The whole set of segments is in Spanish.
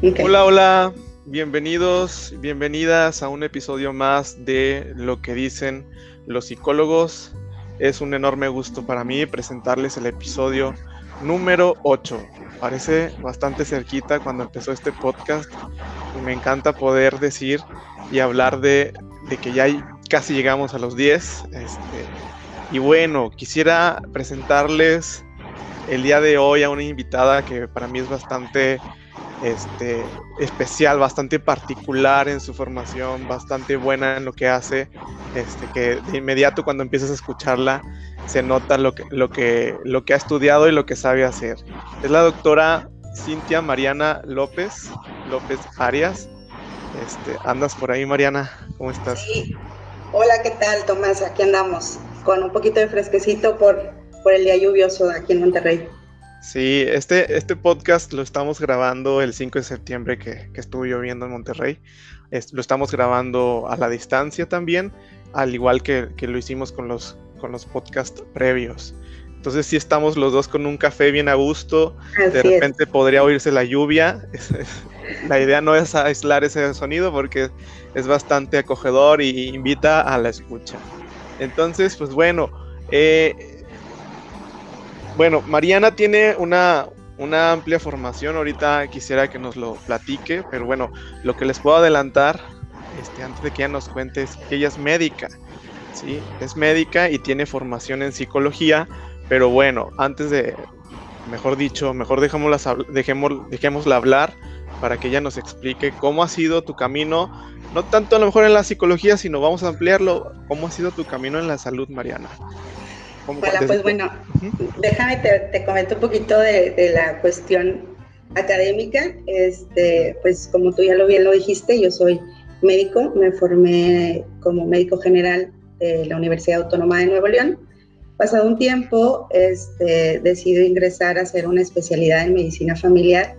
Hola, hola, bienvenidos, bienvenidas a un episodio más de Lo que dicen los psicólogos. Es un enorme gusto para mí presentarles el episodio número 8. Parece bastante cerquita cuando empezó este podcast y me encanta poder decir y hablar de, que ya casi llegamos a los 10. Este, y bueno, quisiera presentarles el día de hoy a una invitada que para mí es bastante este, especial, bastante particular en su formación, bastante buena en lo que hace, este, que de inmediato cuando empiezas a escucharla se nota lo que, lo, que, lo que ha estudiado y lo que sabe hacer. Es la doctora Cintia Mariana López, López Arias. Este, ¿Andas por ahí, Mariana? ¿Cómo estás? Sí. Hola, ¿qué tal, Tomás? Aquí andamos con un poquito de fresquecito por, por el día lluvioso aquí en Monterrey. Sí, este, este podcast lo estamos grabando el 5 de septiembre que, que estuvo lloviendo en Monterrey. lo estamos grabando a la distancia también, al igual que, que, lo hicimos con los, con los podcasts previos. Entonces sí estamos los dos con un café bien a gusto. de repente podría oírse la lluvia. la idea no es aislar ese sonido porque es bastante acogedor y invita a la escucha. Entonces, pues bueno, eh, bueno, Mariana tiene una, una amplia formación, ahorita quisiera que nos lo platique, pero bueno, lo que les puedo adelantar, este, antes de que ella nos cuente, es que ella es médica, ¿sí? Es médica y tiene formación en psicología, pero bueno, antes de, mejor dicho, mejor dejémosla, dejémosla hablar para que ella nos explique cómo ha sido tu camino no tanto a lo mejor en la psicología, sino vamos a ampliarlo. ¿Cómo ha sido tu camino en la salud, Mariana? Hola, pues bueno, déjame te, comento un poquito de, la cuestión académica. Este, pues como tú ya lo bien lo dijiste, yo soy médico, me formé como médico general de la Universidad Autónoma de Nuevo León. Pasado un tiempo, este, decido ingresar a hacer una especialidad en medicina familiar.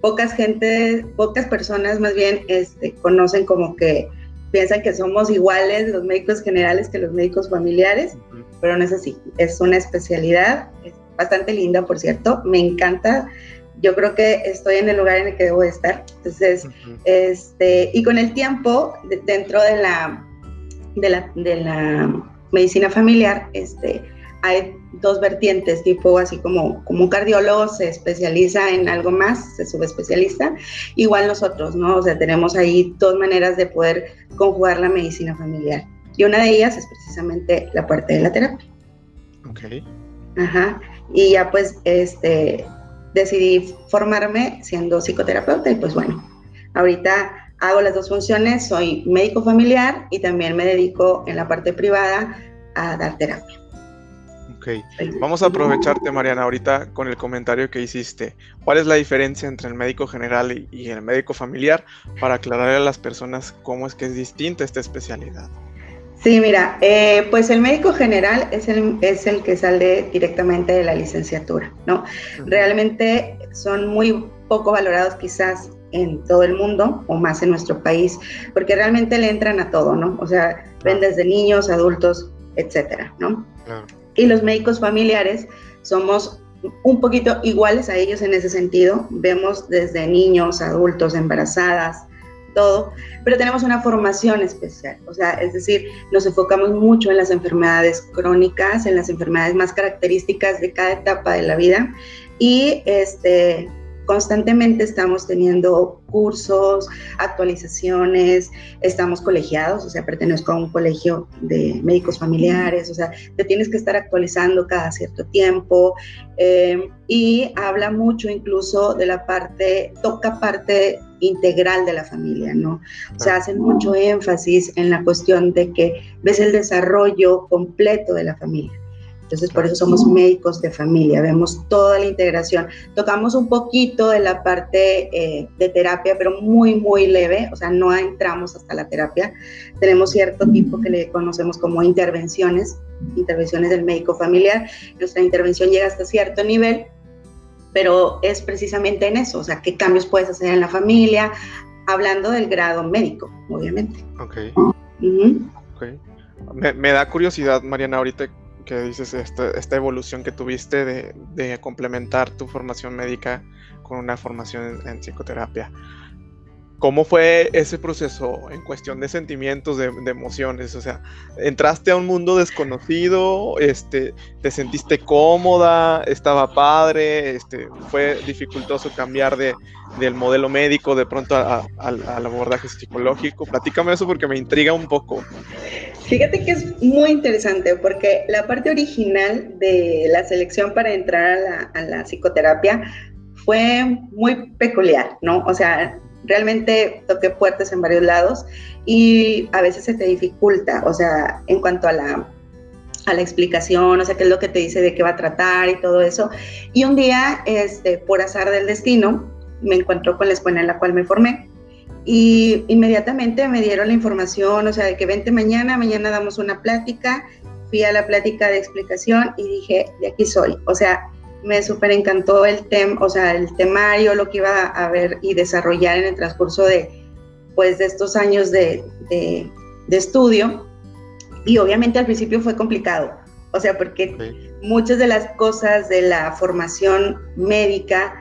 Pocas gente, pocas personas más bien este, conocen como que piensan que somos iguales los médicos generales que los médicos familiares, pero no es así. Es una especialidad bastante linda, por cierto. Me encanta. Yo creo que estoy en el lugar en el que debo estar. Entonces, este, y con el tiempo, dentro de la, de la, de la medicina familiar, este, hay dos vertientes, tipo así como, como un cardiólogo se especializa en algo más, se subespecialista, igual nosotros, ¿no? O sea, tenemos ahí dos maneras de poder conjugar la medicina familiar. Y una de ellas es precisamente la parte de la terapia. Ok. Ajá. Y ya pues, este, decidí formarme siendo psicoterapeuta y pues bueno, ahorita hago las dos funciones, soy médico familiar y también me dedico en la parte privada a dar terapia. Ok, vamos a aprovecharte, Mariana, ahorita con el comentario que hiciste. ¿Cuál es la diferencia entre el médico general y, el médico familiar para aclararle a las personas cómo es que es distinta esta especialidad? Sí, mira, eh, pues el médico general es el, es el que sale directamente de la licenciatura, ¿no? Realmente son muy poco valorados quizás en todo el mundo o más en nuestro país, porque realmente le entran a todo, ¿no? O sea, ven desde niños, adultos, etcétera, ¿no? Claro y los médicos familiares somos un poquito iguales a ellos en ese sentido. Vemos desde niños, adultos, embarazadas, todo, pero tenemos una formación especial, o sea, es decir, nos enfocamos mucho en las enfermedades crónicas, en las enfermedades más características de cada etapa de la vida. Y este constantemente estamos teniendo cursos, actualizaciones, estamos colegiados, o sea, pertenezco a un colegio de médicos familiares, o sea, te tienes que estar actualizando cada cierto tiempo eh, y habla mucho incluso de la parte, toca parte integral de la familia, ¿no? O sea, hacen mucho énfasis en la cuestión de que ves el desarrollo completo de la familia. Entonces, por eso somos médicos de familia, vemos toda la integración. Tocamos un poquito de la parte eh, de terapia, pero muy, muy leve, o sea, no entramos hasta la terapia. Tenemos cierto tipo que le conocemos como intervenciones, intervenciones del médico familiar. Nuestra intervención llega hasta cierto nivel, pero es precisamente en eso, o sea, qué cambios puedes hacer en la familia, hablando del grado médico, obviamente. Ok. Me, me da curiosidad, Mariana, ahorita que dices esta, evolución que tuviste de, complementar tu formación médica con una formación en psicoterapia. ¿Cómo fue ese proceso en cuestión de sentimientos, de, emociones? O sea, entraste a un mundo desconocido, este, te sentiste cómoda, estaba padre, este, fue dificultoso cambiar de, del modelo médico de pronto al abordaje psicológico. Platícame eso porque me intriga un poco. Fíjate que es muy interesante porque la parte original de la selección para entrar a la, a la psicoterapia fue muy peculiar, ¿no? O sea, realmente toqué puertas en varios lados y a veces se te dificulta, o sea, en cuanto a la, a la explicación, o sea, qué es lo que te dice de qué va a tratar y todo eso. Y un día, este, por azar del destino, me encontró con la escuela en la cual me formé y inmediatamente me dieron la información, o sea, de que vente mañana, mañana damos una plática. Fui a la plática de explicación y dije, de aquí soy. O sea, me súper encantó el tema, o sea, el temario, lo que iba a ver y desarrollar en el transcurso de, pues, de estos años de, de, estudio. Y obviamente al principio fue complicado, o sea, porque muchas de las cosas de la formación médica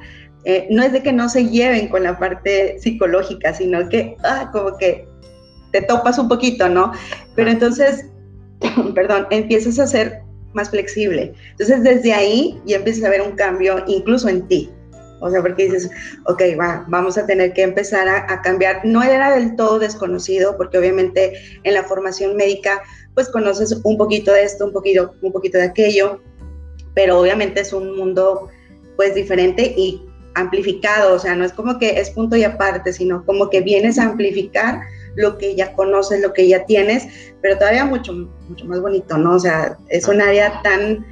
eh, no es de que no se lleven con la parte psicológica, sino que, ah, como que te topas un poquito, ¿no? Pero entonces, perdón, empiezas a hacer más flexible. Entonces desde ahí ya empiezas a ver un cambio incluso en ti. O sea, porque dices, ok, va, vamos a tener que empezar a, cambiar. No era del todo desconocido, porque obviamente en la formación médica, pues conoces un poquito de esto, un poquito, un poquito de aquello, pero obviamente es un mundo pues diferente y amplificado, o sea, no es como que es punto y aparte, sino como que vienes a amplificar lo que ya conoces, lo que ya tienes, pero todavía mucho, mucho más bonito, ¿no? O sea, es un área tan,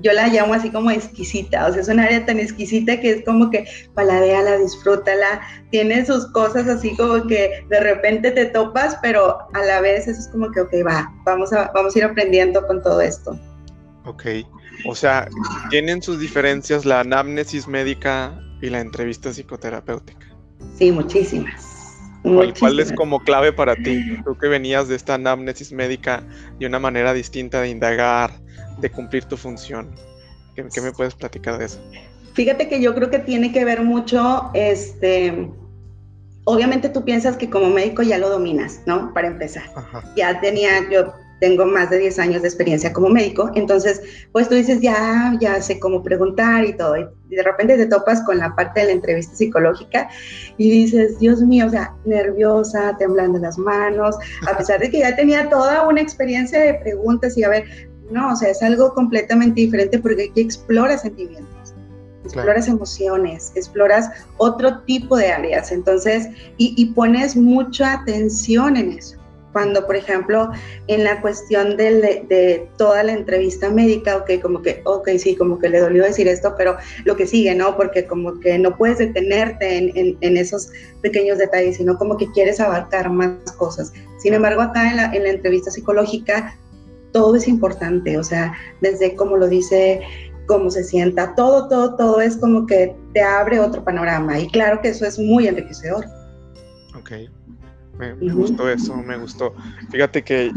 yo la llamo así como exquisita, o sea, es un área tan exquisita que es como que paladeala, disfrútala, tiene sus cosas así como que de repente te topas, pero a la vez eso es como que, ok, va, vamos a, vamos a ir aprendiendo con todo esto. Ok, o sea, tienen sus diferencias la anamnesis médica y la entrevista psicoterapéutica. Sí, muchísimas. ¿Cuál, es como clave para ti? Tú que venías de esta anamnesis médica de una manera distinta de indagar, de cumplir tu función. ¿Qué, me puedes platicar de eso? Fíjate que yo creo que tiene que ver mucho, este, obviamente tú piensas que como médico ya lo dominas, ¿no? Para empezar. Ya tenía, yo tengo más de 10 años de experiencia como médico, entonces, pues tú dices, ya, ya sé cómo preguntar y todo, y de repente te topas con la parte de la entrevista psicológica y dices, Dios mío, o sea, nerviosa, temblando las manos, a pesar de que ya tenía toda una experiencia de preguntas y a ver, no, o sea, es algo completamente diferente porque aquí exploras sentimientos, exploras emociones, exploras otro tipo de áreas, entonces, y, y pones mucha atención en eso cuando, por ejemplo, en la cuestión de, toda la entrevista médica, ok, como que, ok, sí, como que le dolió decir esto, pero lo que sigue, ¿no? Porque como que no puedes detenerte en, esos pequeños detalles, sino como que quieres abarcar más cosas. Sin embargo, acá en la, en la entrevista psicológica, todo es importante, o sea, desde como lo dice cómo se sienta, todo, todo, todo es como que te abre otro panorama y claro que eso es muy enriquecedor. Ok. Me, gustó eso, me gustó. Fíjate que,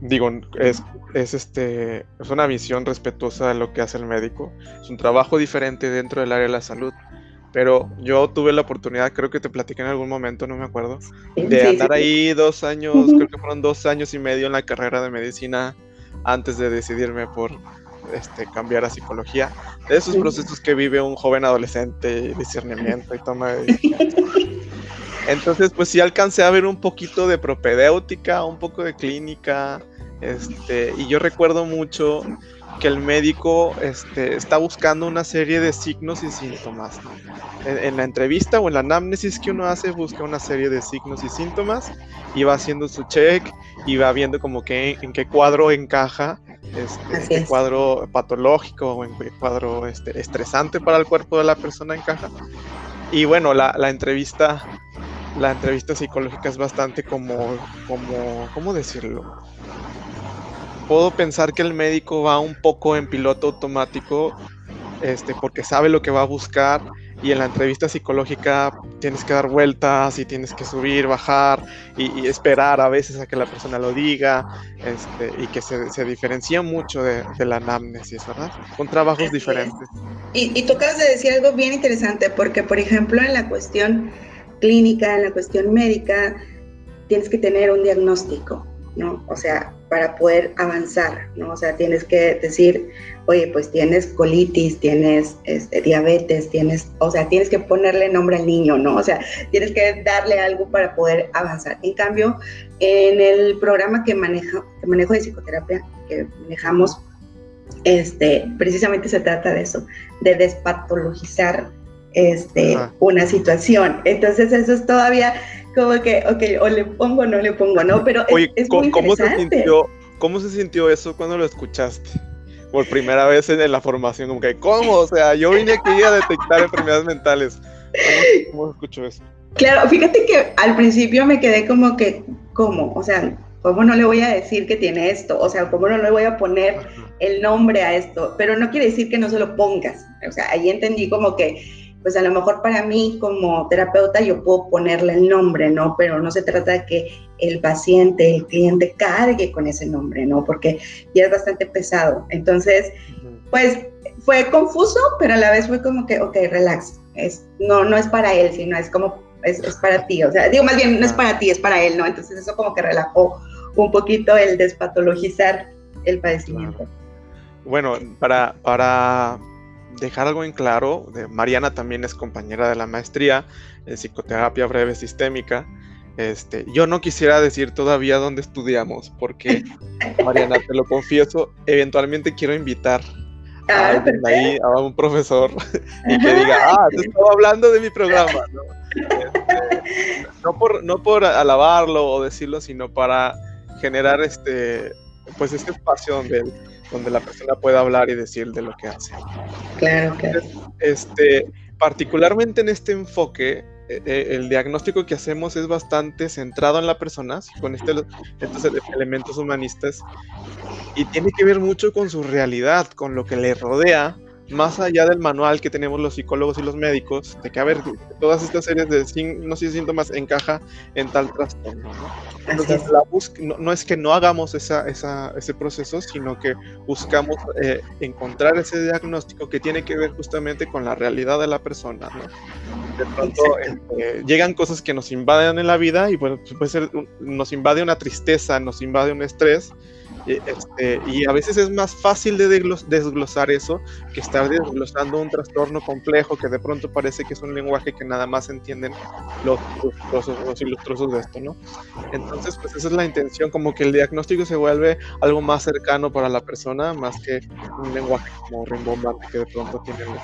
digo, es, es, este, es una visión respetuosa de lo que hace el médico. Es un trabajo diferente dentro del área de la salud. Pero yo tuve la oportunidad, creo que te platiqué en algún momento, no me acuerdo, de andar ahí dos años, creo que fueron dos años y medio en la carrera de medicina antes de decidirme por este, cambiar a psicología. De esos procesos que vive un joven adolescente, discernimiento y toma de Entonces, pues sí alcancé a ver un poquito de propedéutica, un poco de clínica, este, y yo recuerdo mucho que el médico este, está buscando una serie de signos y síntomas. En, la entrevista o en la anamnesis que uno hace, busca una serie de signos y síntomas y va haciendo su check y va viendo como que en, qué cuadro encaja, este, en qué cuadro patológico o en qué cuadro este, estresante para el cuerpo de la persona encaja. Y bueno, la, la entrevista la entrevista psicológica es bastante como, como, ¿cómo decirlo? Puedo pensar que el médico va un poco en piloto automático, este, porque sabe lo que va a buscar y en la entrevista psicológica tienes que dar vueltas y tienes que subir, bajar y, esperar a veces a que la persona lo diga este, y que se, se diferencia mucho de, la anamnesis, ¿verdad? Son trabajos diferentes. Y, y tú acabas de decir algo bien interesante porque, por ejemplo, en la cuestión clínica, en la cuestión médica, tienes que tener un diagnóstico, ¿no? O sea, para poder avanzar, ¿no? O sea, tienes que decir, oye, pues tienes colitis, tienes este, diabetes, tienes, o sea, tienes que ponerle nombre al niño, ¿no? O sea, tienes que darle algo para poder avanzar. En cambio, en el programa que, manejo, que manejo de psicoterapia, que manejamos, este, precisamente se trata de eso, de despatologizar este, una situación. Entonces eso es todavía como que, ok, o le pongo o no le pongo, ¿no? Pero es, muy ¿cómo se, sintió, ¿Cómo se sintió eso cuando lo escuchaste? Por primera vez en, la formación, como que, ¿cómo? O sea, yo vine aquí a detectar enfermedades mentales. ¿Cómo, ¿Cómo escuchó eso? Claro, fíjate que al principio me quedé como que, ¿cómo? O sea, ¿cómo no le voy a decir que tiene esto? O sea, ¿cómo no le voy a poner el nombre a esto? Pero no quiere decir que no se lo pongas. O sea, ahí entendí como que pues a lo mejor para mí como terapeuta yo puedo ponerle el nombre, ¿no? Pero no se trata de que el paciente, el cliente cargue con ese nombre, ¿no? Porque ya es bastante pesado. Entonces, pues fue confuso, pero a la vez fue como que, ok, relax. Es, no, no es para él, sino es como, es, para ti. O sea, digo, más bien no es para ti, es para él, ¿no? Entonces eso como que relajó un poquito el despatologizar el padecimiento. Bueno, para, para dejar algo en claro, Mariana también es compañera de la maestría en psicoterapia breve sistémica. Este, yo no quisiera decir todavía dónde estudiamos, porque Mariana, te lo confieso, eventualmente quiero invitar a, ah, ahí, a un profesor y que diga, ah, te estaba hablando de mi programa, ¿no? Este, no, por, no por alabarlo o decirlo, sino para generar este, pues este espacio donde donde la persona pueda hablar y decir de lo que hace. Claro, claro. Este, particularmente en este enfoque, eh, eh, el diagnóstico que hacemos es bastante centrado en la persona, con este, estos elementos humanistas, y tiene que ver mucho con su realidad, con lo que le rodea, más allá del manual que tenemos los psicólogos y los médicos, de que, a ver, todas estas series de no sé, síntomas encaja en tal trastorno. ¿no? Entonces, la no, es que no hagamos esa, esa, ese proceso, sino que buscamos eh, encontrar ese diagnóstico que tiene que ver justamente con la realidad de la persona. ¿no? De pronto este, llegan cosas que nos invaden en la vida y bueno, puede ser, nos invade una tristeza, nos invade un estrés este, y a veces es más fácil de desglosar eso que estar desglosando un trastorno complejo que de pronto parece que es un lenguaje que nada más entienden los, los, ilustrosos de esto, ¿no? Entonces, pues esa es la intención, como que el diagnóstico se vuelve algo más cercano para la persona, más que un lenguaje como rimbombante que de pronto tienen los,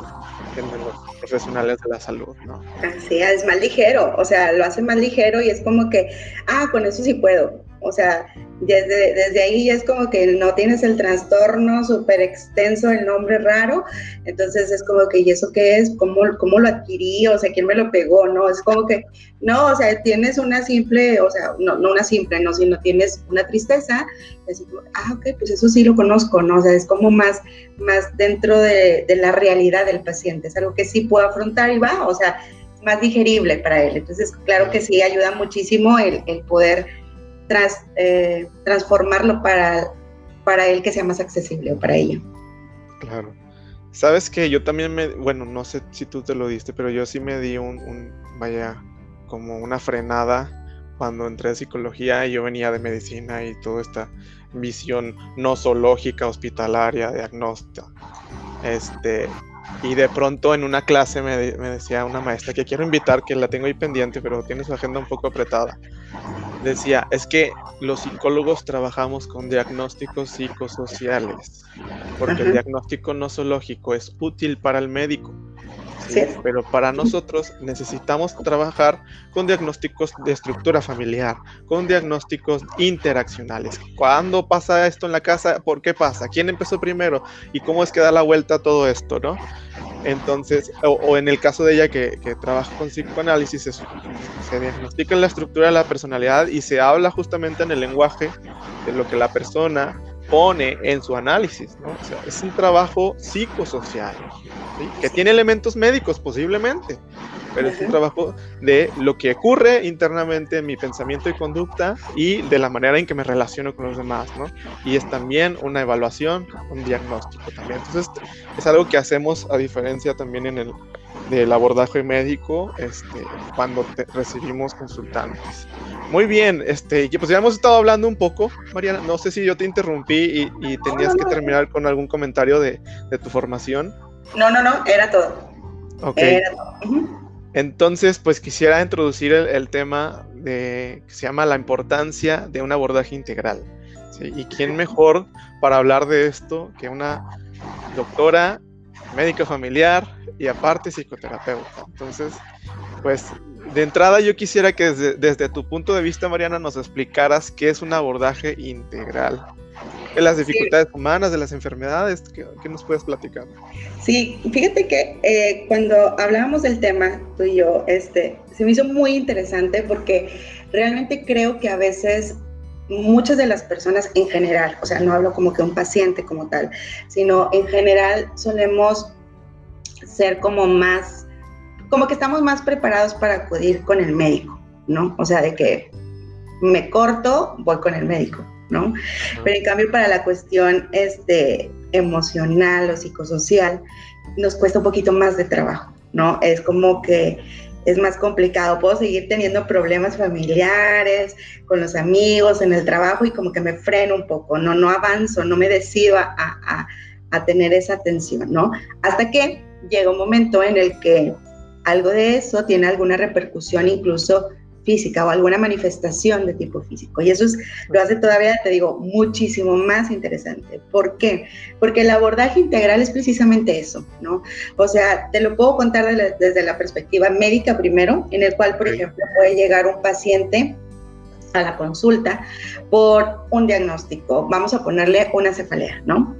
tienen los profesionales de la salud, ¿no? Así es, más ligero, o sea, lo hace más ligero y es como que, ah, con eso sí puedo, o sea, desde, desde ahí es como que no tienes el trastorno súper extenso, el nombre raro, entonces es como que, ¿y eso qué es? ¿Cómo, ¿Cómo lo adquirí? O sea, ¿quién me lo pegó? No, es como que, no, o sea, tienes una simple, o sea, no, no una simple, no, sino tienes una tristeza, así como, ah, ok, pues eso sí lo conozco, ¿no? O sea, es como más, más dentro de, de la realidad del paciente, es algo que sí puedo afrontar y va, o sea, es más digerible para él. Entonces, claro que sí, ayuda muchísimo el, el poder tras, eh, transformarlo para, para él que sea más accesible o para ella. Claro. Sabes que yo también me, bueno, no sé si tú te lo diste, pero yo sí me di un, vaya, como una frenada cuando entré a psicología y yo venía de medicina y toda esta visión no zoológica, hospitalaria, diagnóstica. Este, y de pronto en una clase me, me, decía una maestra que quiero invitar, que la tengo ahí pendiente, pero tiene su agenda un poco apretada. Decía, es que los psicólogos trabajamos con diagnósticos psicosociales, porque el diagnóstico nosológico es útil para el médico, pero para nosotros necesitamos trabajar con diagnósticos de estructura familiar, con diagnósticos interaccionales. ¿Cuándo pasa esto en la casa? ¿Por qué pasa? ¿Quién empezó primero? ¿Y cómo es que da la vuelta a todo esto? ¿no? Entonces, o, en el caso de ella que, trabaja con psicoanálisis, se, se diagnostica la estructura de la personalidad y se habla justamente en el lenguaje de lo que la persona pone en su análisis, ¿no? O sea, es un trabajo psicosocial, que tiene elementos médicos posiblemente, pero es un trabajo de lo que ocurre internamente en mi pensamiento y conducta y de la manera en que me relaciono con los demás, ¿no? Y es también una evaluación, un diagnóstico también. Entonces, es algo que hacemos a diferencia también en el del abordaje médico este, cuando recibimos consultantes. Muy bien, este, pues ya hemos estado hablando un poco, Mariana, no sé si yo te interrumpí y, tenías que terminar con algún comentario de, tu formación. No, no, no, era todo. Ok. Entonces, pues quisiera introducir el, tema de, que se llama la importancia de un abordaje integral. ¿Y quién mejor para hablar de esto que una doctora, médica familiar, y aparte psicoterapeuta. Entonces, pues de entrada yo quisiera que desde, tu punto de vista, Mariana, nos explicaras qué es un abordaje integral. De las dificultades humanas, de las enfermedades, ¿qué, nos puedes platicar? Sí, fíjate que eh, cuando hablábamos del tema, tú y yo, este, se me hizo muy interesante porque realmente creo que a veces muchas de las personas en general, o sea, no hablo como que un paciente como tal, sino en general solemos ser como más, como que estamos más preparados para acudir con el médico, ¿no? O sea, de que me corto, voy con el médico, ¿no? Pero en cambio para la cuestión este, emocional o psicosocial, nos cuesta un poquito más de trabajo, ¿no? Es como que es más complicado. Puedo seguir teniendo problemas familiares, con los amigos, en el trabajo y como que me freno un poco, no, no avanzo, no me decido a, a, a tener esa atención, ¿no? Hasta que llega un momento en el que algo de eso tiene alguna repercusión incluso física o alguna manifestación de tipo físico. Y eso es, lo hace todavía, te digo, muchísimo más interesante. ¿Por qué? Porque el abordaje integral es precisamente eso, ¿no? O sea, te lo puedo contar desde la perspectiva médica primero, en el cual, por ejemplo, puede llegar un paciente a la consulta por un diagnóstico, vamos a ponerle una cefalea, ¿no?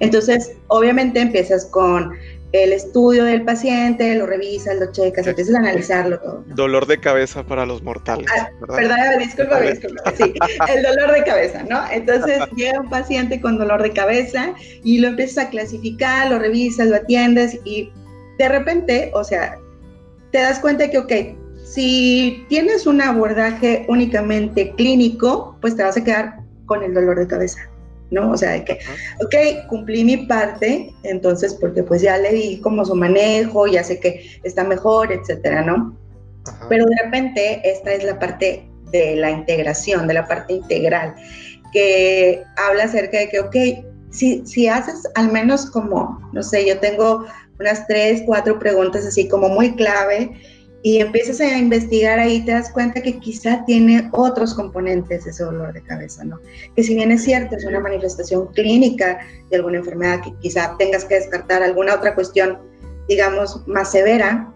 Entonces, obviamente empiezas con el estudio del paciente, lo revisas, lo checas, empiezas a analizarlo todo. Dolor de cabeza para los mortales. Ah, ¿verdad? disculpa, disculpa. Sí, el dolor de cabeza, ¿no? Entonces llega un paciente con dolor de cabeza y lo empiezas a clasificar, lo revisas, lo atiendes y de repente, o sea, te das cuenta que, ok, si tienes un abordaje únicamente clínico, pues te vas a quedar con el dolor de cabeza. ¿No? O sea, de que, ok, cumplí mi parte, entonces, porque pues ya le di como su manejo, ya sé que está mejor, etcétera, ¿no? Pero de repente, esta es la parte de la integración, de la parte integral, que habla acerca de que, ok, si, si haces al menos como, no sé, yo tengo unas tres, cuatro preguntas así como muy clave, y empiezas a investigar ahí, te das cuenta que quizá tiene otros componentes ese dolor de cabeza, ¿no? Que si bien es cierto, es una manifestación clínica de alguna enfermedad que quizá tengas que descartar alguna otra cuestión, digamos, más severa,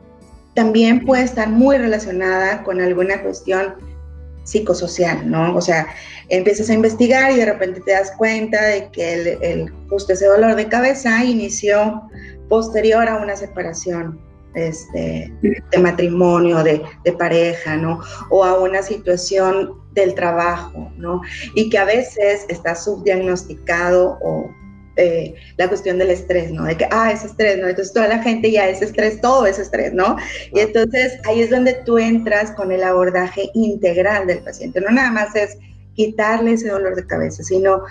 también puede estar muy relacionada con alguna cuestión psicosocial, ¿no? O sea, empiezas a investigar y de repente te das cuenta de que el, justo ese dolor de cabeza inició posterior a una separación este, de matrimonio, de, pareja, ¿no? O a una situación del trabajo, ¿no? Y que a veces está subdiagnosticado o eh, la cuestión del estrés, ¿no? De que, ah, es estrés, ¿no? Entonces toda la gente ya es estrés, todo es estrés, ¿no? Y entonces ahí es donde tú entras con el abordaje integral del paciente. No nada más es quitarle ese dolor de cabeza, sino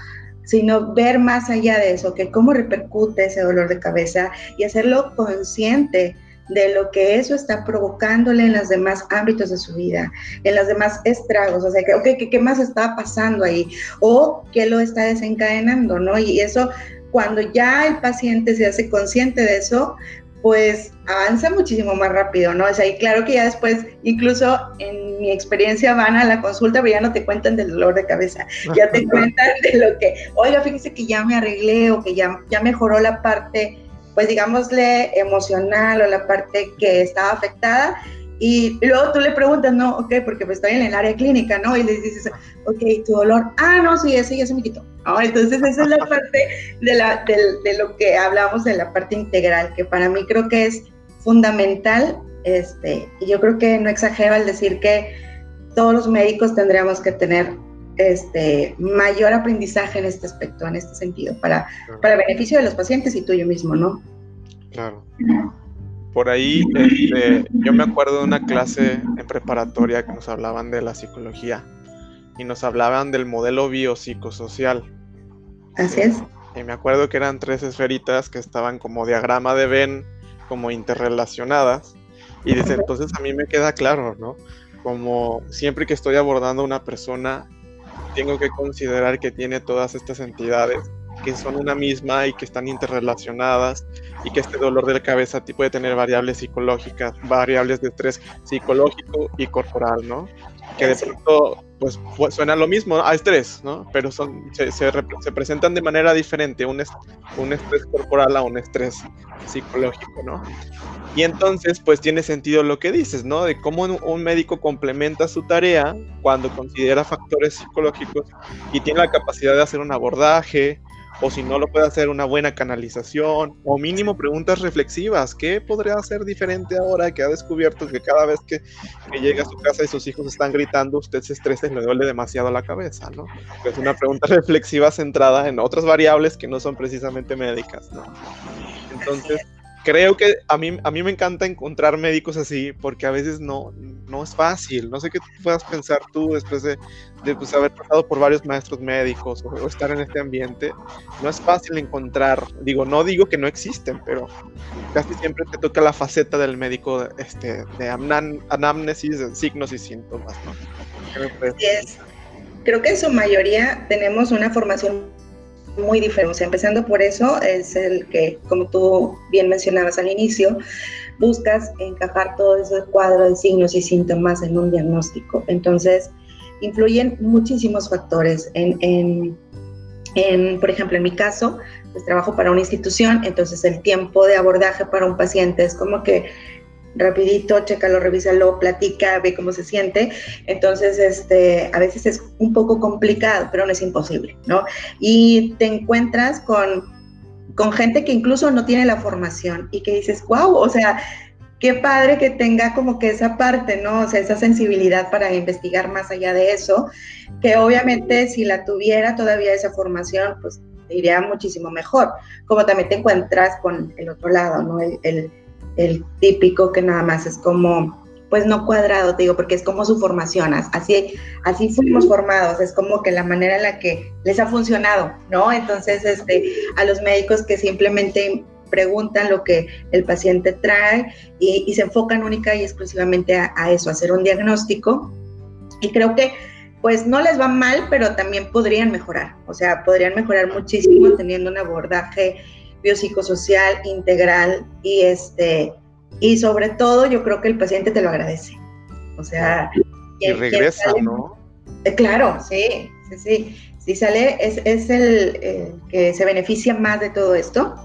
sino ver más allá de eso, que cómo repercute ese dolor de cabeza y hacerlo consciente de lo que eso está provocándole en los demás ámbitos de su vida, en los demás estragos, o sea, que, ok, ¿qué, más está pasando ahí? O qué lo está desencadenando, ¿no? Y eso, cuando ya el paciente se hace consciente de eso, pues avanza muchísimo más rápido, ¿no? O sea, y claro que ya después, incluso en mi experiencia van a la consulta, pero ya no te cuentan del dolor de cabeza, ya te cuentan de lo que, oiga, fíjese que ya me arreglé o que ya, ya mejoró la parte pues digámosle, emocional o la parte que estaba afectada. Y luego tú le preguntas, no, ok, porque pues estoy en el área clínica, ¿no? Y le dices, ok, tu dolor, ah, no, sí, ese ya se me quitó. Entonces esa es la parte de, la, de, de lo que hablamos de la parte integral, que para mí creo que es fundamental, este, y yo creo que no exagero al decir que todos los médicos tendríamos que tener este, mayor aprendizaje en este aspecto, en este sentido, para, para beneficio de los pacientes y tuyo mismo, ¿no? Claro. Por ahí, este, yo me acuerdo de una clase en preparatoria que nos hablaban de la psicología y nos hablaban del modelo biopsicosocial. Así es. Y me acuerdo que eran tres esferitas que estaban como diagrama de Venn, como interrelacionadas. Y desde entonces a mí me queda claro, ¿no? Como siempre que estoy abordando a una persona, tengo que considerar que tiene todas estas entidades que son una misma y que están interrelacionadas y que este dolor de la cabeza puede tener variables psicológicas, variables de estrés psicológico y corporal, ¿no? Que de pronto pues, suena lo mismo a estrés, ¿no? Pero son, se, se, presentan de manera diferente, un, un estrés corporal a un estrés psicológico, ¿no? Y entonces, pues tiene sentido lo que dices, ¿no? De cómo un médico complementa su tarea cuando considera factores psicológicos y tiene la capacidad de hacer un abordaje, o si no lo puede hacer una buena canalización, o mínimo preguntas reflexivas. ¿Qué podría hacer diferente ahora que ha descubierto que cada vez que, llega a su casa y sus hijos están gritando, usted se estresa y le duele demasiado la cabeza, ¿no? Es una pregunta reflexiva centrada en otras variables que no son precisamente médicas, ¿no? Entonces creo que a mí, a mí me encanta encontrar médicos así porque a veces no, no es fácil. No sé qué puedas pensar tú después de, pues, haber pasado por varios maestros médicos o, estar en este ambiente. No es fácil encontrar, digo, no digo que no existen, pero casi siempre te toca la faceta del médico este, de anamnesis, de signos y síntomas. ¿no? Creo que en su mayoría tenemos una formación muy diferente. O sea, empezando por eso, es el que, como tú bien mencionabas al inicio, buscas encajar todo ese cuadro de signos y síntomas en un diagnóstico. Entonces, influyen muchísimos factores. En, en, en, por ejemplo, en mi caso, pues trabajo para una institución, entonces el tiempo de abordaje para un paciente es como que rapidito, chécalo, revísalo, platica, ve cómo se siente. Entonces, este, a veces es un poco complicado, pero no es imposible, ¿no? Y te encuentras con, con gente que incluso no tiene la formación y que dices, wow, o sea, qué padre que tenga como que esa parte, ¿no? O sea, esa sensibilidad para investigar más allá de eso, que obviamente si la tuviera todavía esa formación, pues iría muchísimo mejor. Como también te encuentras con el otro lado, ¿no? el el típico que nada más es como, pues no cuadrado, te digo, porque es como su formación, así, así fuimos formados, es como que la manera en la que les ha funcionado, ¿no? Entonces, este, a los médicos que simplemente preguntan lo que el paciente trae y, se enfocan única y exclusivamente a, a, eso, a hacer un diagnóstico. Y creo que pues no les va mal, pero también podrían mejorar, o sea, podrían mejorar muchísimo teniendo un abordaje biopsicosocial integral y este y sobre todo yo creo que el paciente te lo agradece. O sea, y regresa, ¿no? Eh, claro, sí, sí, sí. Si sale, es, es el, que se beneficia más de todo esto,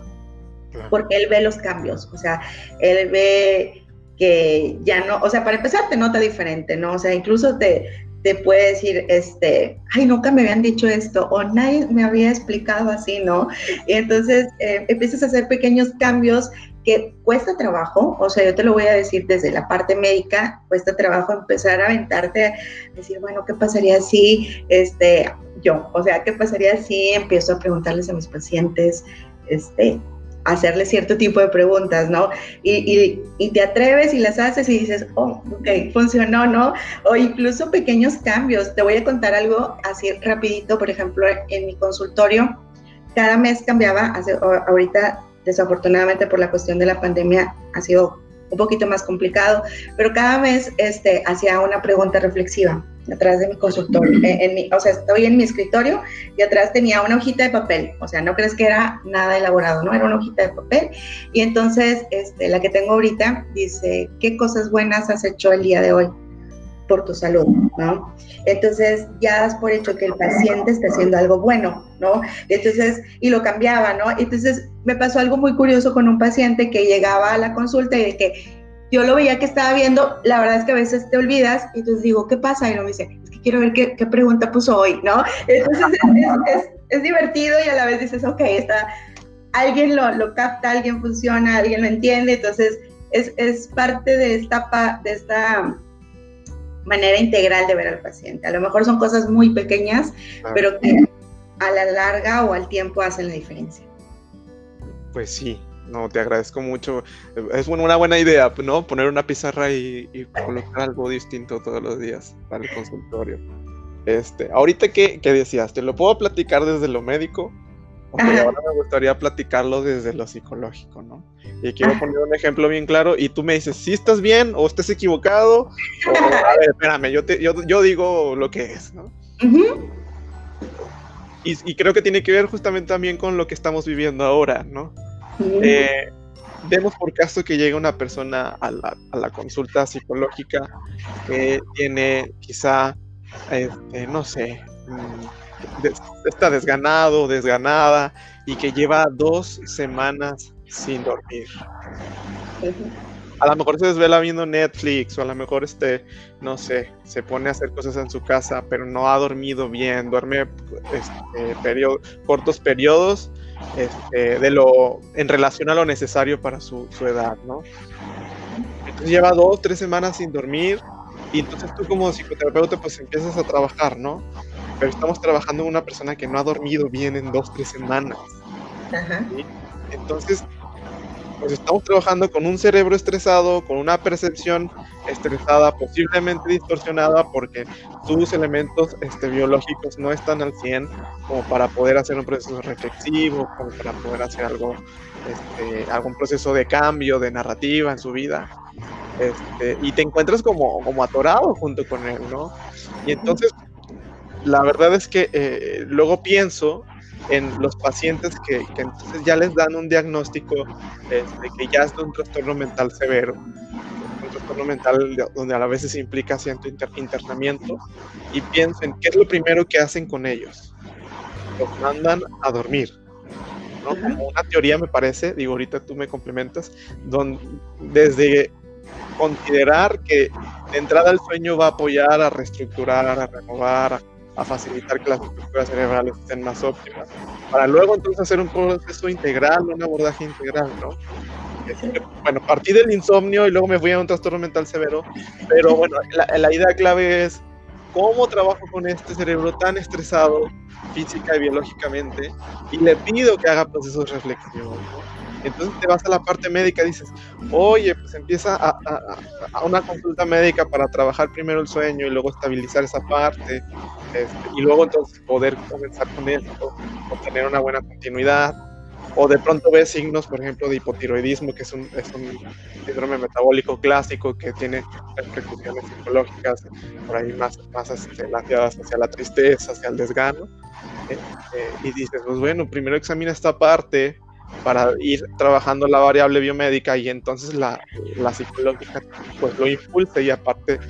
porque él ve los cambios, o sea, él ve que ya no, o sea, para empezar te nota diferente, ¿no? O sea, incluso te, te puede decir, este, ay, nunca me habían dicho esto, o nadie me había explicado así, ¿no? Y entonces eh, empiezas a hacer pequeños cambios que cuesta trabajo, o sea, yo te lo voy a decir desde la parte médica, cuesta trabajo empezar a aventarte, a decir, bueno, ¿qué pasaría si, este, yo, o sea, ¿qué pasaría si empiezo a preguntarles a mis pacientes, este, hacerle cierto tipo de preguntas, ¿no? Y, y, te atreves y las haces y dices, oh, ok, funcionó, ¿no? O incluso pequeños cambios. Te voy a contar algo así rapidito, por ejemplo, en mi consultorio, cada mes cambiaba, ahorita desafortunadamente por la cuestión de la pandemia ha sido un poquito más complicado, pero cada mes este, hacía una pregunta reflexiva atrás de mi consultorio. En, o sea, estoy en mi escritorio y atrás tenía una hojita de papel. O sea, no crees que era nada elaborado, ¿no? Era una hojita de papel. Y entonces, este, la que tengo ahorita dice, ¿qué cosas buenas has hecho el día de hoy por tu salud, ¿no? Entonces, ya das por hecho que el paciente está haciendo algo bueno, ¿no? Entonces, y lo cambiaba, ¿no? Entonces, me pasó algo muy curioso con un paciente que llegaba a la consulta y de que yo lo veía que estaba viendo, la verdad es que a veces te olvidas y entonces digo, ¿qué pasa? Y no me dice, es que quiero ver qué, qué pregunta puso hoy, ¿no? Entonces es, es, divertido y a la vez dices, ok, está, alguien lo, lo capta, alguien funciona, alguien lo entiende, entonces es, es parte de esta, de esta manera integral de ver al paciente. A lo mejor son cosas muy pequeñas, pero que a la larga o al tiempo hacen la diferencia. Pues sí, no, te agradezco mucho. Es una buena idea, ¿no? Poner una pizarra y, colocar algo distinto todos los días para el consultorio. Este, ahorita que, decías, ¿te lo puedo platicar desde lo médico? Ok, ahora me gustaría platicarlo desde lo psicológico, ¿no? Y quiero poner un ejemplo bien claro y tú me dices, si estás bien o estás equivocado, o, a ver, espérame, yo, te, yo, yo, digo lo que es, ¿no? y, creo que tiene que ver justamente también con lo que estamos viviendo ahora, ¿no? Eh, demos por caso que llega una persona a la, a la consulta psicológica que tiene quizá, este, no sé, mm, está desganado, desganada y que lleva dos semanas sin dormir. A lo mejor se desvela viendo Netflix o a lo mejor este, no sé, se pone a hacer cosas en su casa, pero no ha dormido bien, duerme este, cortos periodos este, de lo, en relación a lo necesario para su, edad, ¿no? Entonces lleva dos, tres semanas sin dormir y entonces tú como psicoterapeuta pues empiezas a trabajar, ¿no? Pero estamos trabajando con una persona que no ha dormido bien en dos, tres semanas. Entonces, pues estamos trabajando con un cerebro estresado, con una percepción estresada, posiblemente distorsionada, porque sus elementos este, biológicos no están al 100 como para poder hacer un proceso reflexivo, como para poder hacer algo, este, algún proceso de cambio, de narrativa en su vida. Este, y te encuentras como, atorado junto con él, ¿no? Y entonces, la verdad es que eh, luego pienso en los pacientes que, entonces ya les dan un diagnóstico este, que ya es de un trastorno mental severo, un trastorno mental donde a la veces implica cierto internamiento, y piensen qué es lo primero que hacen con ellos. Los mandan a dormir. ¿no? Como una teoría me parece, digo ahorita tú me complementas, donde, desde considerar que de entrada el sueño va a apoyar a reestructurar, a renovar, a a facilitar que las estructuras cerebrales estén más óptimas, para luego entonces hacer un proceso integral, un abordaje integral, ¿no? Bueno, partí del insomnio y luego me fui a un trastorno mental severo, pero bueno, la, la idea clave es cómo trabajo con este cerebro tan estresado física y biológicamente y le pido que haga procesos reflexivos. ¿no? Entonces te vas a la parte médica y dices, oye, pues empieza a, una consulta médica para trabajar primero el sueño y luego estabilizar esa parte este, y luego entonces poder comenzar con esto o tener una buena continuidad. O de pronto ves signos, por ejemplo, de hipotiroidismo, que es un, es un síndrome metabólico clásico que tiene repercusiones psicológicas por ahí más, más hacia, hacia la tristeza, hacia el desgano. Este, y dices, pues bueno, primero examina esta parte, para ir trabajando la variable biomédica y entonces la, la psicológica pues lo impulse y aparte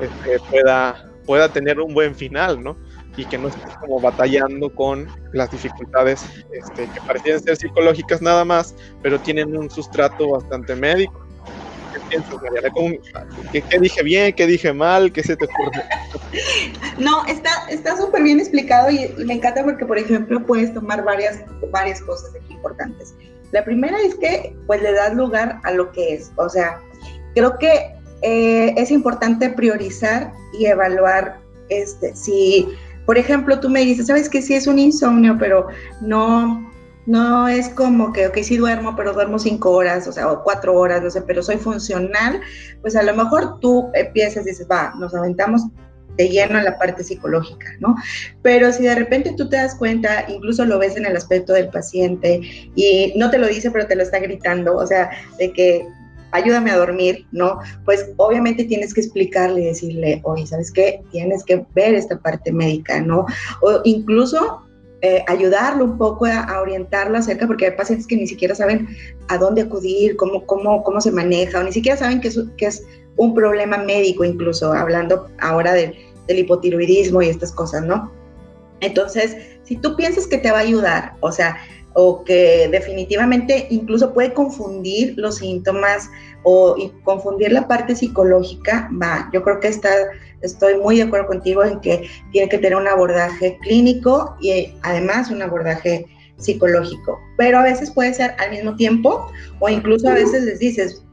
este, pueda, pueda tener un buen final, ¿no? Y que no estés como batallando con las dificultades este, que parecían ser psicológicas nada más, pero tienen un sustrato bastante médico. ¿Qué piensas, ¿Qué, dije bien? ¿Qué dije mal? ¿Qué se te ocurre? No, está súper bien explicado y, me encanta porque, por ejemplo, puedes tomar varias, varias cosas aquí importantes. La primera es que pues le das lugar a lo que es. O sea, creo que eh, es importante priorizar y evaluar este, si, por ejemplo, tú me dices, sabes que sí es un insomnio, pero no, no es como que, ok, sí duermo, pero duermo cinco horas, o sea, o cuatro horas, no sé, pero soy funcional, pues a lo mejor tú empiezas y dices, va, nos aventamos de lleno a la parte psicológica, ¿no? Pero si de repente tú te das cuenta, incluso lo ves en el aspecto del paciente y no te lo dice, pero te lo está gritando, o sea, de que ayúdame a dormir, ¿no? Pues obviamente tienes que explicarle y decirle, oye, ¿sabes qué? Tienes que ver esta parte médica, ¿no? O incluso eh, ayudarlo un poco a, orientarlo acerca, porque hay pacientes que ni siquiera saben a dónde acudir, cómo, cómo, cómo se maneja, o ni siquiera saben que es, que es un problema médico, incluso hablando ahora del hipotiroidismo y estas cosas, ¿no? Entonces, si tú piensas que te va a ayudar, o sea, o que definitivamente incluso puede confundir los síntomas o confundir la parte psicológica, va, yo creo que está, estoy muy de acuerdo contigo en que tiene que tener un abordaje clínico y además un abordaje psicológico, pero a veces puede ser al mismo tiempo o incluso a veces les dices,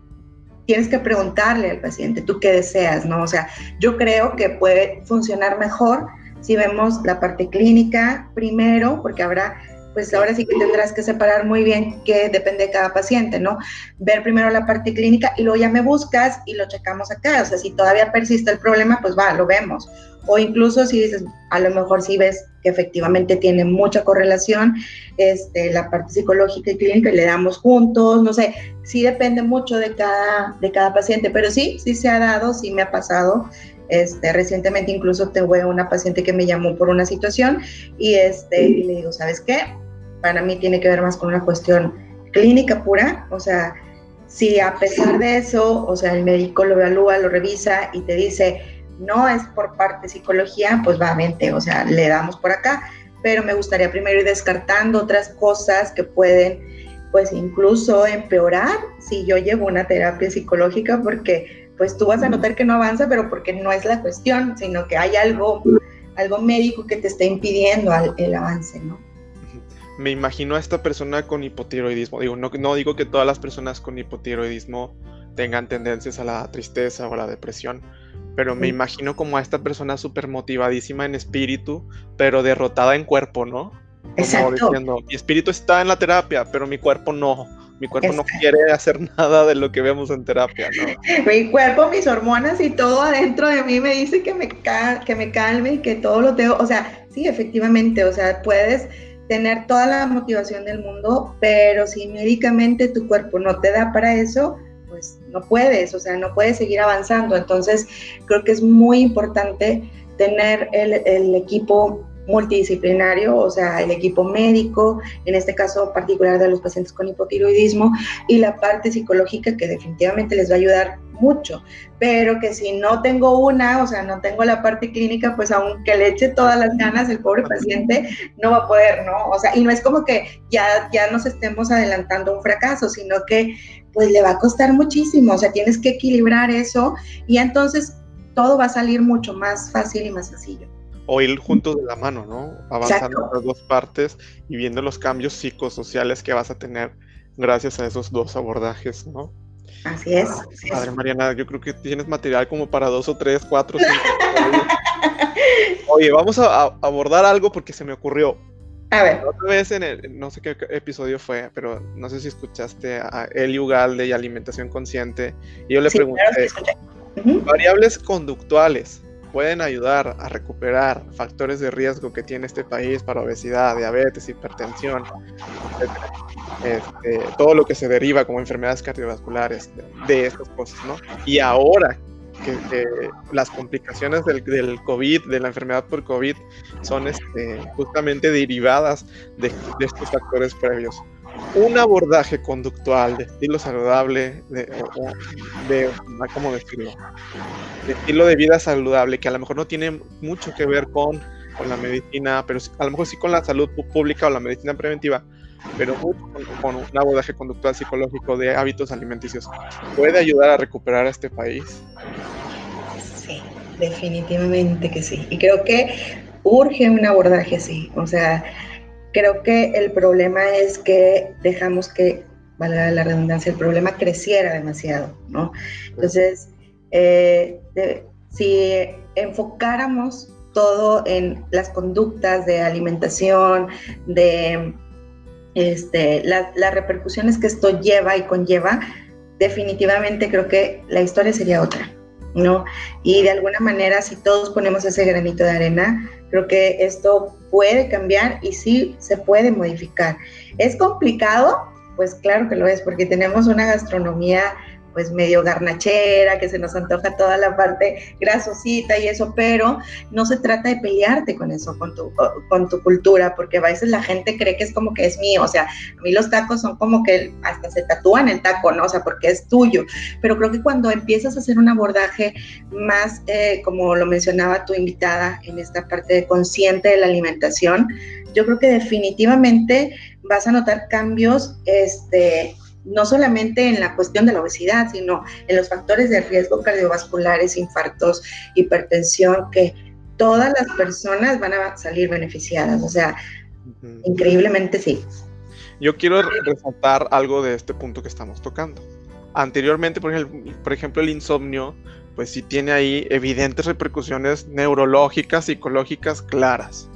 tienes que preguntarle al paciente, ¿tú qué deseas? ¿no? O sea, yo creo que puede funcionar mejor si vemos la parte clínica primero, porque habrá pues ahora sí que tendrás que separar muy bien qué depende de cada paciente, ¿no? Ver primero la parte clínica y luego ya me buscas y lo checamos acá. O sea, si todavía persiste el problema, pues va, lo vemos. O incluso si dices, a lo mejor si ves que efectivamente tiene mucha correlación, este, la parte psicológica y clínica y le damos juntos, no sé, sí depende mucho de cada, de cada paciente, pero sí, sí se ha dado, sí me ha pasado. Este, recientemente incluso tuve una paciente que me llamó por una situación y, este, y le digo, ¿sabes qué? Para mí tiene que ver más con una cuestión clínica pura, o sea, si a pesar de eso, o sea, el médico lo evalúa, lo revisa y te dice, no es por parte de psicología, pues va, vente, o sea, le damos por acá, pero me gustaría primero ir descartando otras cosas que pueden, pues incluso empeorar si yo llevo una terapia psicológica, porque pues tú vas a notar que no avanza, pero porque no es la cuestión, sino que hay algo, algo médico que te está impidiendo el avance, ¿no? Me imagino a esta persona con hipotiroidismo. Digo, no, no digo que todas las personas con hipotiroidismo tengan tendencias a la tristeza o a la depresión, pero me imagino como a esta persona súper motivadísima en espíritu, pero derrotada en cuerpo, ¿no? Como Exacto. diciendo, mi espíritu está en la terapia, pero mi cuerpo no. Mi cuerpo no quiere hacer nada de lo que vemos en terapia, ¿no? Mi cuerpo, mis hormonas y todo adentro de mí me dice que me, que me calme y que todo lo tengo. O sea, sí, efectivamente, o sea, puedes tener toda la motivación del mundo, pero si médicamente tu cuerpo no te da para eso, pues no puedes, o sea, no puedes seguir avanzando. Entonces, creo que es muy importante tener el, el equipo multidisciplinario, o sea, el equipo médico, en este caso particular de los pacientes con hipotiroidismo, y la parte psicológica que definitivamente les va a ayudar mucho, pero que si no tengo una, o sea, no tengo la parte clínica, pues aunque le eche todas las ganas, el pobre paciente no va a poder, ¿no? O sea, y no es como que ya, ya nos estemos adelantando un fracaso, sino que pues le va a costar muchísimo, o sea, tienes que equilibrar eso y entonces todo va a salir mucho más fácil y más sencillo o ir juntos de la mano, ¿no? Avanzando en las dos partes y viendo los cambios psicosociales que vas a tener gracias a esos dos abordajes, ¿no? Así es. Padre Mariana, yo creo que tienes material como para dos o tres, cuatro, cinco. Oye, vamos a, a, abordar algo porque se me ocurrió. A ver. Otra vez en el, no sé qué episodio fue, pero no sé si escuchaste a Eli Ugalde y Alimentación Consciente. Y yo le sí, pregunté, claro uh -huh. variables conductuales pueden ayudar a recuperar factores de riesgo que tiene este país para obesidad, diabetes, hipertensión, este, todo lo que se deriva como enfermedades cardiovasculares de, estas cosas, ¿no? Y ahora que, las complicaciones del, COVID, de la enfermedad por COVID, son este, justamente derivadas de, de estos factores previos un abordaje conductual de estilo saludable, de, de, ¿cómo decirlo? De estilo de vida saludable, que a lo mejor no tiene mucho que ver con, con la medicina, pero a lo mejor sí con la salud pública o la medicina preventiva, pero con, con un abordaje conductual psicológico de hábitos alimenticios, ¿puede ayudar a recuperar a este país? Sí, definitivamente que sí. Y creo que urge un abordaje así, o sea, Creo que el problema es que dejamos que, valga la redundancia, el problema creciera demasiado, ¿no? Entonces, eh, si enfocáramos todo en las conductas de alimentación, de este, la, las repercusiones que esto lleva y conlleva, definitivamente creo que la historia sería otra, ¿no? Y de alguna manera, si todos ponemos ese granito de arena, creo que esto puede cambiar y sí se puede modificar. ¿Es complicado? Pues claro que lo es, porque tenemos una gastronomía pues medio garnachera, que se nos antoja toda la parte grasosita y eso, pero no se trata de pelearte con eso, con tu, con tu cultura, porque a veces la gente cree que es como que es mío, o sea, a mí los tacos son como que hasta se tatúan el taco, ¿no? O sea, porque es tuyo, pero creo que cuando empiezas a hacer un abordaje más, eh, como lo mencionaba tu invitada, en esta parte de consciente de la alimentación, yo creo que definitivamente vas a notar cambios, este, no solamente en la cuestión de la obesidad, sino en los factores de riesgo cardiovasculares, infartos, hipertensión, que todas las personas van a salir beneficiadas. O sea, uh -huh. increíblemente sí. Yo quiero resaltar algo de este punto que estamos tocando. anteriormente, por ejemplo, por ejemplo, el insomnio, pues sí tiene ahí evidentes repercusiones neurológicas, psicológicas claras,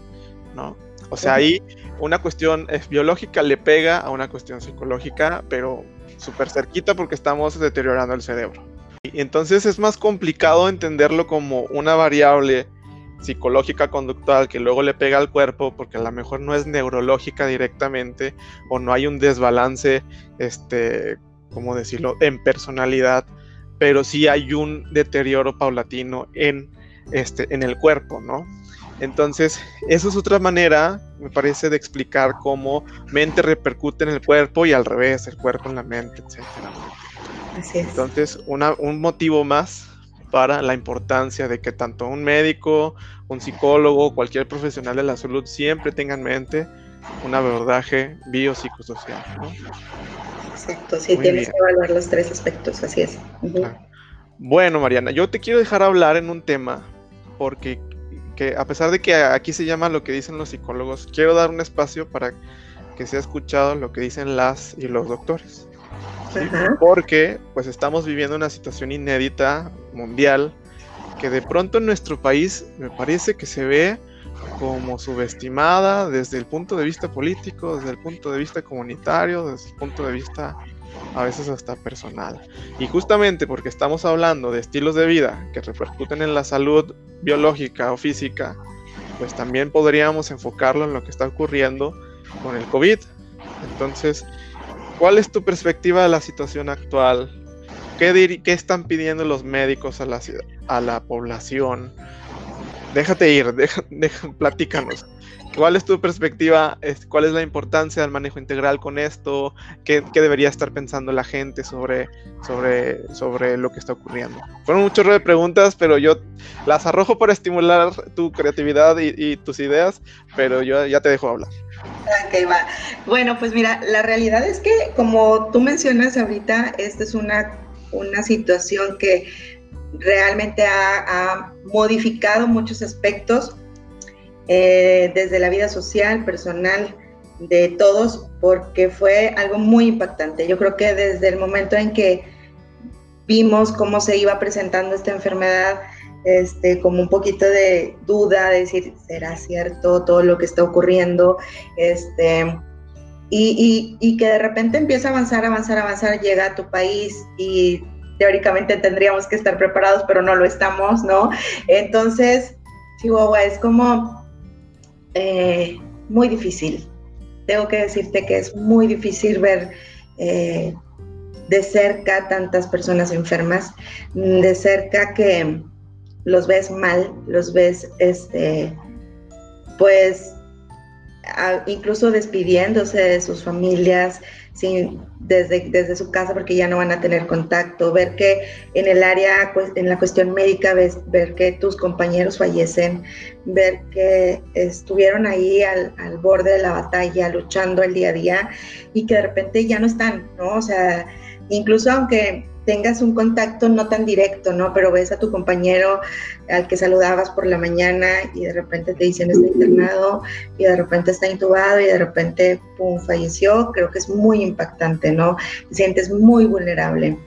¿no? O sea, ahí una cuestión biológica le pega a una cuestión psicológica, pero súper cerquita porque estamos deteriorando el cerebro. Y entonces es más complicado entenderlo como una variable psicológica conductual que luego le pega al cuerpo porque a lo mejor no es neurológica directamente o no hay un desbalance, este, ¿cómo decirlo?, en personalidad, pero sí hay un deterioro paulatino en, este, en el cuerpo, ¿no? Entonces, eso es otra manera, me parece, de explicar cómo mente repercute en el cuerpo y al revés, el cuerpo en la mente, etc. Así es. Entonces, un motivo más para la importancia de que tanto un médico, un psicólogo, cualquier profesional de la salud siempre tenga en mente un abordaje biopsicosocial. ¿no? Exacto, sí, tienes que evaluar los tres aspectos, así es. Bueno, Mariana, yo te quiero dejar hablar en un tema porque que a pesar de que aquí se llama lo que dicen los psicólogos, quiero dar un espacio para que sea escuchado lo que dicen las y los doctores. Porque pues estamos viviendo una situación inédita mundial que de pronto en nuestro país me parece que se ve como subestimada desde el punto de vista político, desde el punto de vista comunitario, desde el punto de vista a veces hasta personal. Y justamente porque estamos hablando de estilos de vida que repercuten en la salud biológica o física, pues también podríamos enfocarlo en lo que está ocurriendo con el COVID. Entonces, ¿cuál es tu perspectiva de la situación actual? ¿Qué, qué están pidiendo los médicos a la, a la población? Déjate ir, platícanos. ¿Cuál es tu perspectiva? ¿Cuál es la importancia del manejo integral con esto? ¿Qué, debería estar pensando la gente sobre, sobre, sobre lo que está ocurriendo? Fueron muchas de preguntas, pero yo las arrojo para estimular tu creatividad y, tus ideas, pero yo ya te dejo hablar. Ok, va. Bueno, pues mira, la realidad es que, como tú mencionas ahorita, esta es una, una situación que realmente ha modificado muchos aspectos eh, desde la vida social, personal de todos, porque fue algo muy impactante. Yo creo que desde el momento en que vimos cómo se iba presentando esta enfermedad, este, como un poquito de duda, de decir, ¿será cierto todo lo que está ocurriendo? Este, y, y, que de repente empieza a avanzar, avanzar, avanzar, llega a tu país y teóricamente tendríamos que estar preparados, pero no lo estamos, ¿no? Entonces, Chihuahua es como eh, muy difícil. Tengo que decirte que es muy difícil ver eh, de cerca tantas personas enfermas, de cerca que los ves mal, los ves, este, pues, incluso despidiéndose de sus familias, sin, desde, desde su casa porque ya no van a tener contacto, ver que en el área, pues, en la cuestión médica, ves, ver que tus compañeros fallecen, ver que estuvieron ahí al, al, borde de la batalla, luchando el día a día y que de repente ya no están, ¿no? O sea, incluso aunque tengas un contacto no tan directo, ¿no? Pero ves a tu compañero al que saludabas por la mañana y de repente te dicen está internado y de repente está intubado y de repente, pum, falleció. Creo que es muy impactante, ¿no? Te sientes muy vulnerable.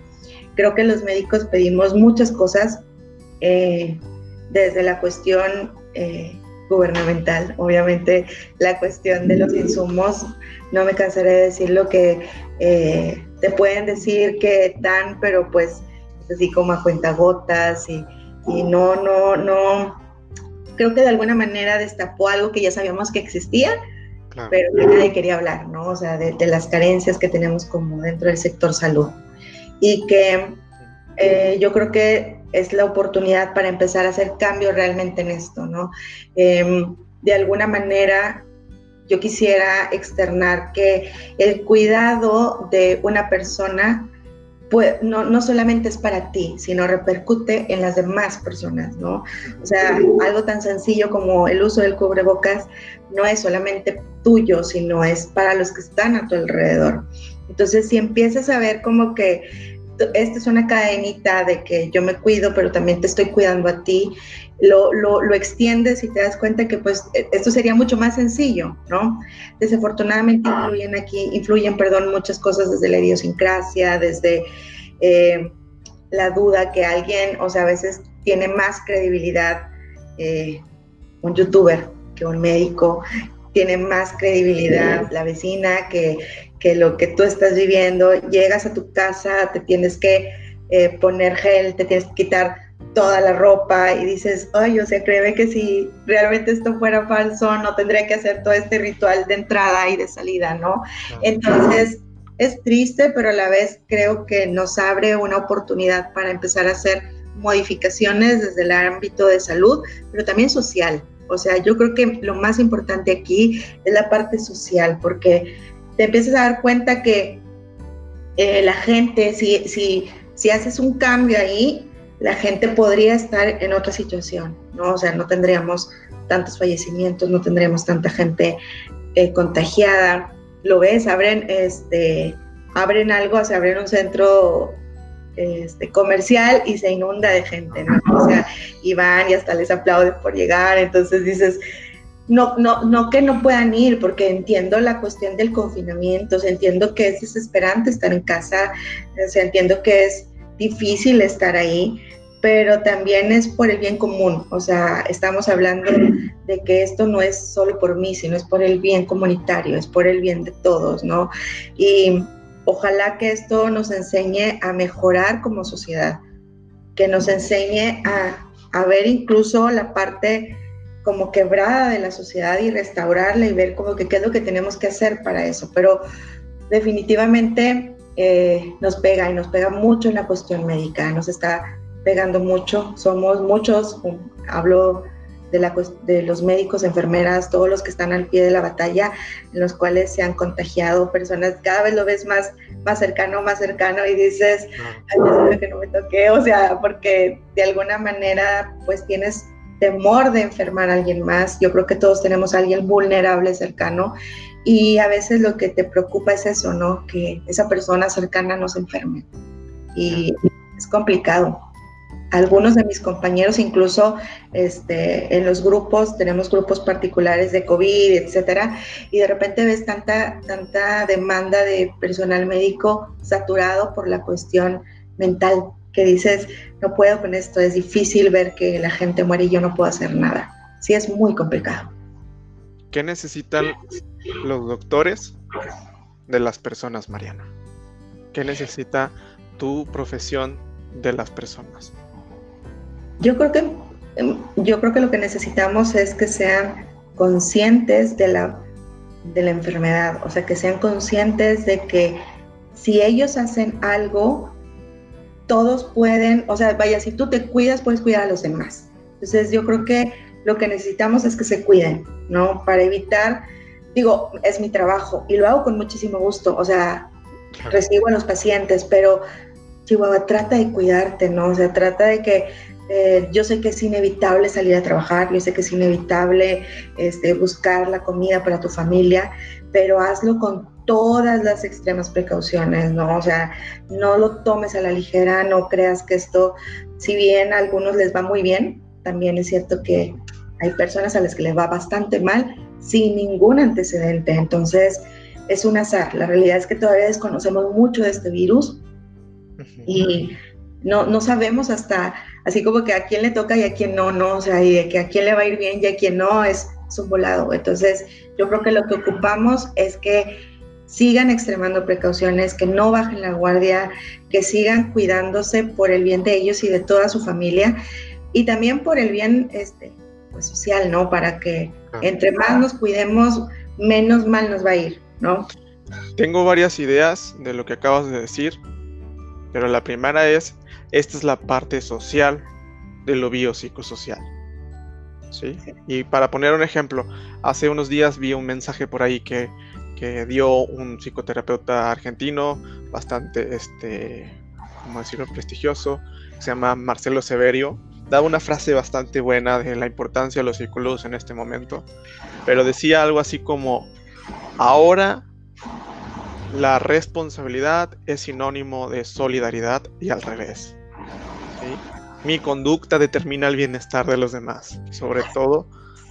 Creo que los médicos pedimos muchas cosas eh, desde la cuestión eh, gubernamental, obviamente la cuestión de los insumos, no me cansaré de decirlo que eh, te pueden decir que dan, pero pues así como a cuentagotas y, y no, no, no, creo que de alguna manera destapó algo que ya sabíamos que existía, pero que nadie quería hablar, ¿no? O sea, de, las carencias que tenemos como dentro del sector salud. Y que eh, yo creo que es la oportunidad para empezar a hacer cambios realmente en esto, ¿no? Em, de alguna manera yo quisiera externar que el cuidado de una persona pues, no, no, solamente es para ti, sino repercute en las demás personas, ¿no? O sea, algo tan sencillo como el uso del cubrebocas no es solamente tuyo, sino es para los que están a tu alrededor. Entonces, si empiezas a ver como que esta es una cadenita de que yo me cuido, pero también te estoy cuidando a ti, lo, lo, extiendes y te das cuenta que pues e, esto sería mucho más sencillo, ¿no? Desafortunadamente influyen aquí, influyen, perdón, muchas cosas desde la idiosincrasia, desde eh, la duda que alguien, o sea, a veces tiene más credibilidad eh, un youtuber que un médico, tiene más credibilidad la vecina que, que, lo que tú estás viviendo. Llegas a tu casa, te tienes que eh, poner gel, te tienes que quitar toda la ropa y dices, ay, o sea, créeme que si realmente esto fuera falso, no tendría que hacer todo este ritual de entrada y de salida, ¿no? Entonces, es triste, pero a la vez creo que nos abre una oportunidad para empezar a hacer modificaciones desde el ámbito de salud, pero también social. O sea, yo creo que lo más importante aquí es la parte social, porque te empiezas a dar cuenta que eh, la gente, si, si, si haces un cambio ahí, la gente podría estar en otra situación, ¿no? O sea, no tendríamos tantos fallecimientos, no tendríamos tanta gente eh, contagiada. Lo ves, abren, este, abren algo, o sea, abren un centro este, comercial y se inunda de gente, ¿no? O sea, y van y hasta les aplauden por llegar, entonces dices, no, no, no que no puedan ir, porque entiendo la cuestión del confinamiento, o sea, entiendo que es desesperante estar en casa, o sea, entiendo que es difícil estar ahí, pero también es por el bien común, o sea, estamos hablando de que esto no es solo por mí, sino es por el bien comunitario, es por el bien de todos, ¿no? Y ojalá que esto nos enseñe a mejorar como sociedad, que nos enseñe a, ver incluso la parte como quebrada de la sociedad y restaurarla y ver como que qué es lo que tenemos que hacer para eso. Pero definitivamente eh, nos pega y nos pega mucho en la cuestión médica, nos está pegando mucho. Somos muchos, hablo de, la, de los médicos, enfermeras, todos los que están al pie de la batalla, en los cuales se han contagiado personas, cada vez lo ves más, más cercano, más cercano y dices, ay, que no me toque, o sea, porque de alguna manera pues tienes temor de enfermar a alguien más. Yo creo que todos tenemos a alguien vulnerable cercano y a veces lo que te preocupa es eso, ¿no? Que esa persona cercana no se enferme. Y es complicado algunos de mis compañeros, incluso este, en los grupos, tenemos grupos particulares de COVID, etcétera, y de repente ves tanta, tanta demanda de personal médico saturado por la cuestión mental, que dices, no puedo con esto, es difícil ver que la gente muere y yo no puedo hacer nada. Sí, es muy complicado. ¿Qué necesitan los doctores de las personas, Mariana? ¿Qué necesita tu profesión de las personas? Yo creo que, em, yo creo que lo que necesitamos es que sean conscientes de la, de la enfermedad, o sea, que sean conscientes de que si ellos hacen algo, todos pueden, o sea, vaya, si tú te cuidas, puedes cuidar a los demás. Entonces, yo creo que lo que necesitamos es que se cuiden, ¿no? Para evitar, digo, es mi trabajo y lo hago con muchísimo gusto, o sea, recibo a los pacientes, pero Chihuahua, trata de cuidarte, ¿no? O sea, trata de que eh, yo sé que es inevitable salir a trabajar, yo sé que es inevitable este, buscar la comida para tu familia, pero hazlo con todas las extremas precauciones, ¿no? O sea, no lo tomes a la ligera, no creas que esto, si bien a algunos les va muy bien, también es cierto que hay personas a las que les va bastante mal sin ningún antecedente. Entonces, es un azar. La realidad es que todavía desconocemos mucho de este virus y no, no sabemos hasta, así como que a quién le toca y a quién no, no, o sea, y de que a quién le va a ir bien y a quién no, es, un volado. Entonces, yo creo que lo que ocupamos es que sigan extremando precauciones, que no bajen la guardia, que sigan cuidándose por el bien de ellos y de toda su familia y también por el bien este, pues, social, ¿no? Para que entre más nos cuidemos, menos mal nos va a ir, ¿no? Tengo varias ideas de lo que acabas de decir, pero la primera es esta es la parte social de lo biopsicosocial. ¿sí? Y para poner un ejemplo, hace unos días vi un mensaje por ahí que, dio un psicoterapeuta argentino bastante, este, ¿cómo decirlo?, prestigioso, se llama Marcelo Severio. Daba una frase bastante buena de la importancia de los psicólogos en este momento, pero decía algo así como, ahora la responsabilidad es sinónimo de solidaridad y al revés. Mi conducta determina el bienestar de los demás, sobre todo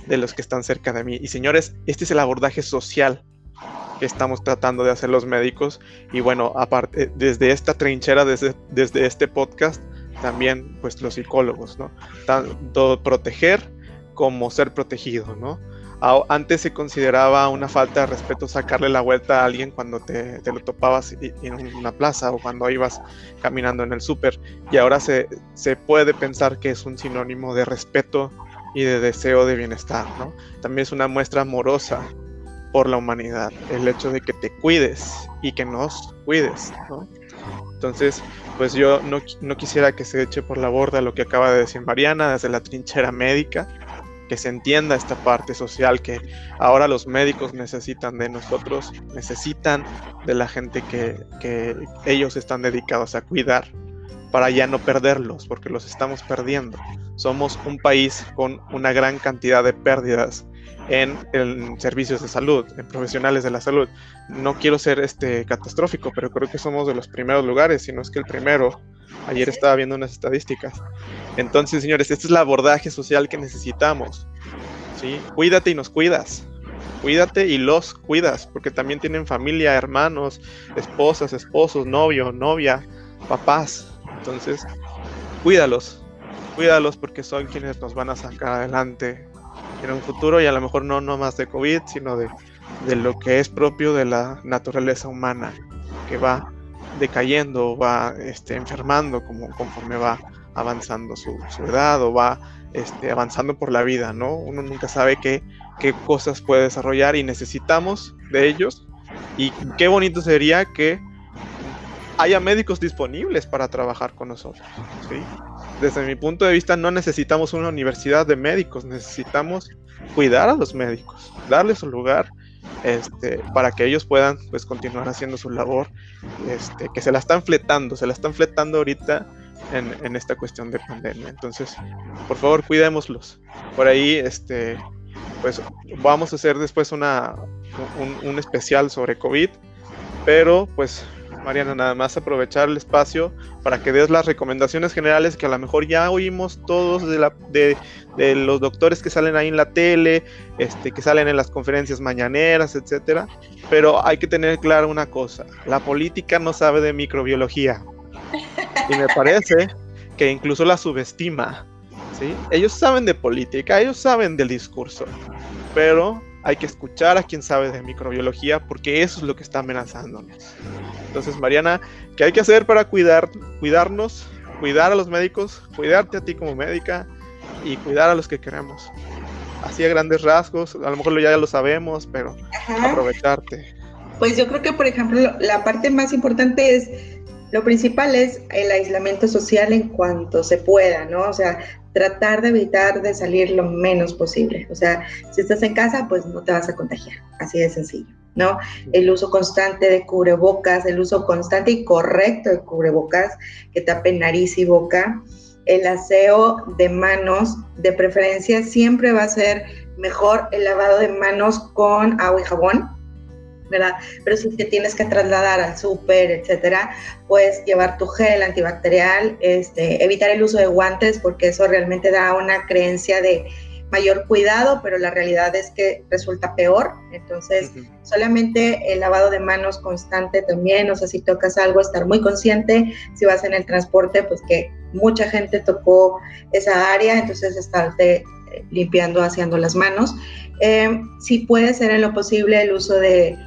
de los que están cerca de mí. Y señores, este es el abordaje social que estamos tratando de hacer los médicos. Y bueno, aparte, desde esta trinchera, desde, desde este podcast, también pues los psicólogos, ¿no? Tanto proteger como ser protegido, ¿no? Antes se consideraba una falta de respeto sacarle la vuelta a alguien cuando te, lo topabas en una plaza o cuando ibas caminando en el súper. Y ahora se, se puede pensar que es un sinónimo de respeto y de deseo de bienestar, ¿no? También es una muestra amorosa por la humanidad, el hecho de que te cuides y que nos cuides, ¿no? Entonces, pues yo no, no, quisiera que se eche por la borda lo que acaba de decir Mariana desde la trinchera médica, que se entienda esta parte social que ahora los médicos necesitan de nosotros, necesitan de la gente que, que ellos están dedicados a cuidar para ya no perderlos, porque los estamos perdiendo. Somos un país con una gran cantidad de pérdidas en, en, servicios de salud, en profesionales de la salud. No quiero ser este catastrófico, pero creo que somos de los primeros lugares, si no es que el primero. Ayer estaba viendo unas estadísticas. Entonces, señores, este es el abordaje social que necesitamos. ¿sí? Cuídate y nos cuidas. Cuídate y los cuidas, porque también tienen familia, hermanos, esposas, esposos, novio, novia, papás. Entonces, cuídalos, cuídalos porque son quienes nos van a sacar adelante en un futuro y a lo mejor no, no más de COVID, sino de, de lo que es propio de la naturaleza humana, que va decayendo, va este, enfermando como, conforme va avanzando su, edad o va este, avanzando por la vida, ¿no? Uno nunca sabe qué, qué cosas puede desarrollar y necesitamos de ellos. Y qué bonito sería que haya médicos disponibles para trabajar con nosotros. ¿sí? Desde mi punto de vista, no necesitamos una universidad de médicos, necesitamos cuidar a los médicos, darles un lugar este, para que ellos puedan pues, continuar haciendo su labor, este, que se la están fletando, se la están fletando ahorita en, esta cuestión de pandemia. Entonces, por favor, cuidémoslos. Por ahí, este, pues vamos a hacer después una, un, un especial sobre COVID, pero pues Mariana, nada más aprovechar el espacio para que des las recomendaciones generales que a lo mejor ya oímos todos de, la, de, los doctores que salen ahí en la tele, este, que salen en las conferencias mañaneras, etcétera. Pero hay que tener claro una cosa: la política no sabe de microbiología. Y me parece que incluso la subestima. ¿sí? Ellos saben de política, ellos saben del discurso, pero hay que escuchar a quien sabe de microbiología porque eso es lo que está amenazándonos. Entonces, Mariana, ¿qué hay que hacer para cuidar, cuidarnos, cuidar a los médicos, cuidarte a ti como médica y cuidar a los que queremos? Así a grandes rasgos, a lo mejor ya lo sabemos, pero aprovecharte. Pues yo creo que, por ejemplo, la parte más importante es, lo principal es el aislamiento social en cuanto se pueda, ¿no? O sea, tratar de evitar de salir lo menos posible. O sea, si estás en casa, pues no te vas a contagiar, así de sencillo, ¿no? El uso constante de cubrebocas, el uso constante y correcto de cubrebocas que tapen nariz y boca, el aseo de manos, de preferencia siempre va a ser mejor el lavado de manos con agua y jabón, ¿verdad? Pero si te tienes que trasladar al súper, etcétera, puedes llevar tu gel antibacterial, este, evitar el uso de guantes porque eso realmente da una creencia de mayor cuidado, pero la realidad es que resulta peor. Entonces, solamente el lavado de manos constante también, o sea, si tocas algo, estar muy consciente, si vas en el transporte, pues que mucha gente tocó esa área, entonces estarte limpiando, haciendo las manos. Eh, si puede ser en lo posible el uso de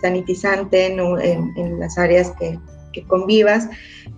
sanitizante en, las áreas que, convivas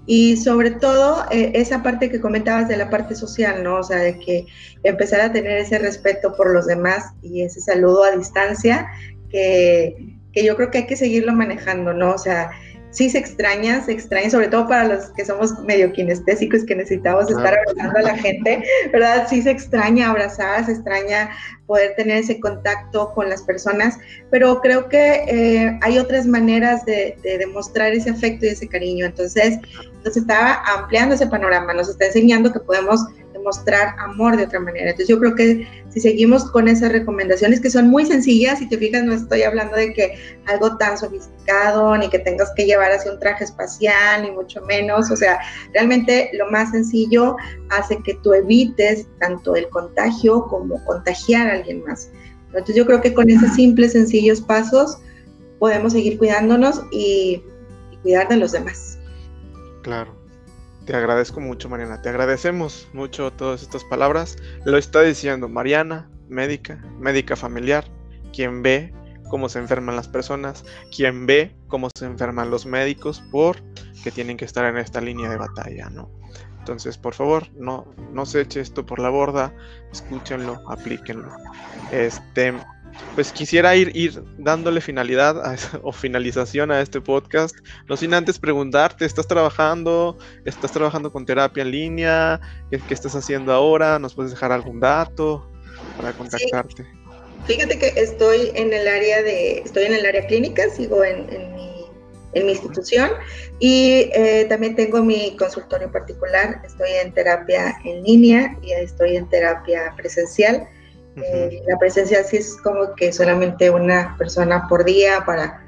y sobre todo eh, esa parte que comentabas de la parte social, ¿no? O sea, de que empezar a tener ese respeto por los demás y ese saludo a distancia que, que yo creo que hay que seguirlo manejando, ¿no? O sea, sí se extraña, se extraña, sobre todo para los que somos medio kinestésicos, que necesitamos estar abrazando a la gente, ¿verdad? Sí se extraña abrazar, se extraña poder tener ese contacto con las personas, pero creo que eh, hay otras maneras de, demostrar ese afecto y ese cariño. Entonces, nos está ampliando ese panorama, nos está enseñando que podemos demostrar amor de otra manera. Entonces yo creo que si seguimos con esas recomendaciones que son muy sencillas, si te fijas no estoy hablando de que algo tan sofisticado, ni que tengas que llevar así un traje espacial, ni mucho menos, o sea, realmente lo más sencillo hace que tú evites tanto el contagio como contagiar a alguien más. Entonces yo creo que con esos simples, sencillos pasos podemos seguir cuidándonos y, cuidar de los demás. Claro. Te agradezco mucho, Mariana. Te agradecemos mucho todas estas palabras. Lo está diciendo Mariana, médica, médica familiar, quien ve cómo se enferman las personas, quien ve cómo se enferman los médicos por que tienen que estar en esta línea de batalla, ¿no? Entonces, por favor, no, no se eche esto por la borda, escúchenlo, aplíquenlo. Este, pues quisiera ir, ir dándole finalidad o finalización a este podcast, no sin antes preguntarte, ¿estás trabajando? ¿Estás trabajando con terapia en línea? ¿Qué, estás haciendo ahora? ¿Nos puedes dejar algún dato para contactarte? Fíjate que estoy en el área de, estoy en el área clínica, sigo en, mi, en mi, institución y eh, también tengo mi consultorio particular, estoy en terapia en línea y estoy en terapia presencial. Eh, la presencia sí es como que solamente una persona por día para,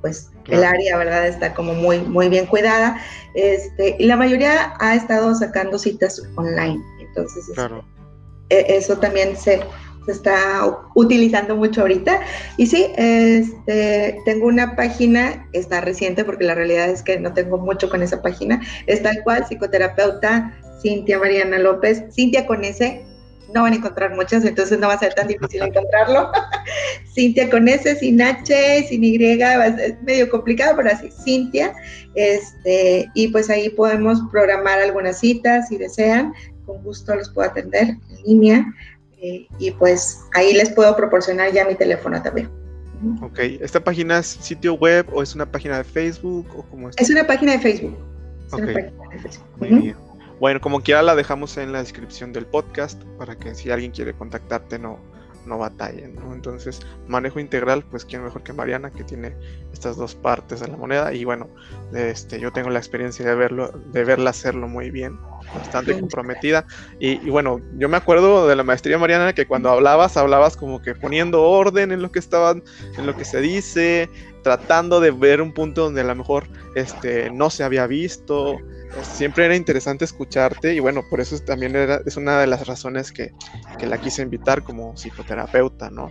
pues, el área, ¿verdad? Está como muy, muy bien cuidada. Este, y la mayoría ha estado sacando citas online. Entonces, este, e, eso también se, se está utilizando mucho ahorita. Y sí, este, tengo una página, está reciente porque la realidad es que no tengo mucho con esa página, es tal cual, psicoterapeuta Cintia Mariana López, Cintia con S, no van a encontrar muchas, entonces no va a ser tan difícil encontrarlo. Cintia con S, sin H, sin Y, es medio complicado, pero así, Cintia. Este, y pues ahí podemos programar algunas citas si desean, con gusto los puedo atender en línea. Eh, y pues ahí les puedo proporcionar ya mi teléfono también. Ok, ¿esta página es sitio web o es una página de Facebook o cómo es? Es una página de Facebook. Es una página de Facebook. Muy bien. Bueno, como quiera la dejamos en la descripción del podcast para que si alguien quiere contactarte no, no batallen, ¿no? Entonces, manejo integral, pues quién mejor que Mariana, que tiene estas dos partes de la moneda. Y bueno, este, yo tengo la experiencia de verlo, de verla hacerlo muy bien, bastante comprometida. Y, bueno, yo me acuerdo de la maestría Mariana que cuando hablabas, hablabas como que poniendo orden en lo que estaban, en lo que se dice, tratando de ver un punto donde a lo mejor este, no se había visto siempre era interesante escucharte y bueno, por eso también era, es una de las razones que, la quise invitar como psicoterapeuta, ¿no?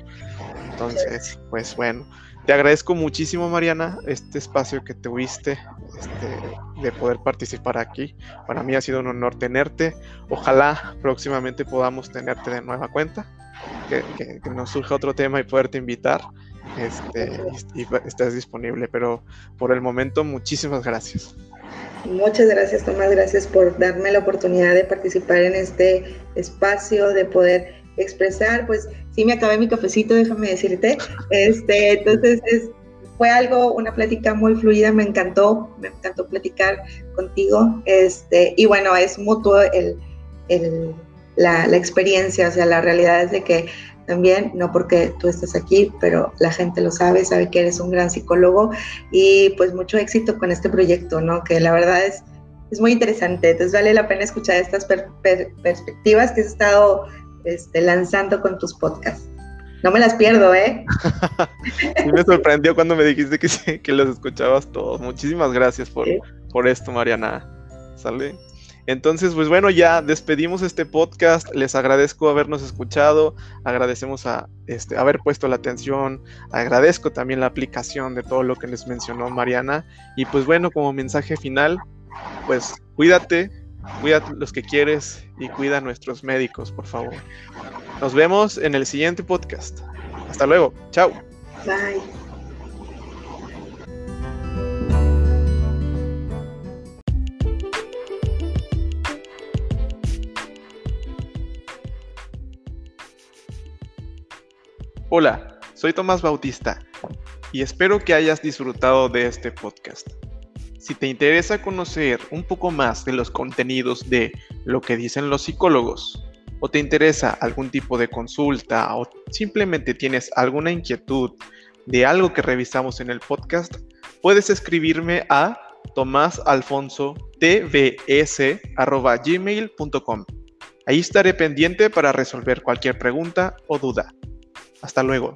Entonces, pues bueno, te agradezco muchísimo Mariana este espacio que tuviste este, de poder participar aquí. Para mí ha sido un honor tenerte. Ojalá próximamente podamos tenerte de nueva cuenta, que, nos surja otro tema y poderte invitar. Este, y, y estés disponible, pero por el momento muchísimas gracias. Muchas gracias, Tomás. Gracias por darme la oportunidad de participar en este espacio, de poder expresar. Pues sí, me acabé mi cafecito, déjame decirte. Este, entonces fue algo, una plática muy fluida, me encantó, me encantó platicar contigo. Este, y bueno, es mutuo el, la, la experiencia, o sea, la realidad es de que también, no porque tú estés aquí, pero la gente lo sabe, sabe que eres un gran psicólogo y pues mucho éxito con este proyecto, ¿no? Que la verdad es, es muy interesante, entonces vale la pena escuchar estas perspectivas que has estado este, lanzando con tus podcasts. No me las pierdo, ¿eh? sí me sorprendió cuando me dijiste que, que los escuchabas todos. Muchísimas gracias por, por esto, Mariana. ¿Sale? Entonces, pues bueno, ya despedimos este podcast. Les agradezco habernos escuchado, agradecemos a este, haber puesto la atención, agradezco también la aplicación de todo lo que les mencionó Mariana. Y pues bueno, como mensaje final, pues cuídate, cuida los que quieres y cuida a nuestros médicos, por favor. Nos vemos en el siguiente podcast. Hasta luego. Chao. Bye. Hola, soy Tomás Bautista y espero que hayas disfrutado de este podcast. Si te interesa conocer un poco más de los contenidos de lo que dicen los psicólogos, o te interesa algún tipo de consulta, o simplemente tienes alguna inquietud de algo que revisamos en el podcast, puedes escribirme a tomasalfonso.tvs.gmail.com. Ahí estaré pendiente para resolver cualquier pregunta o duda. Hasta luego.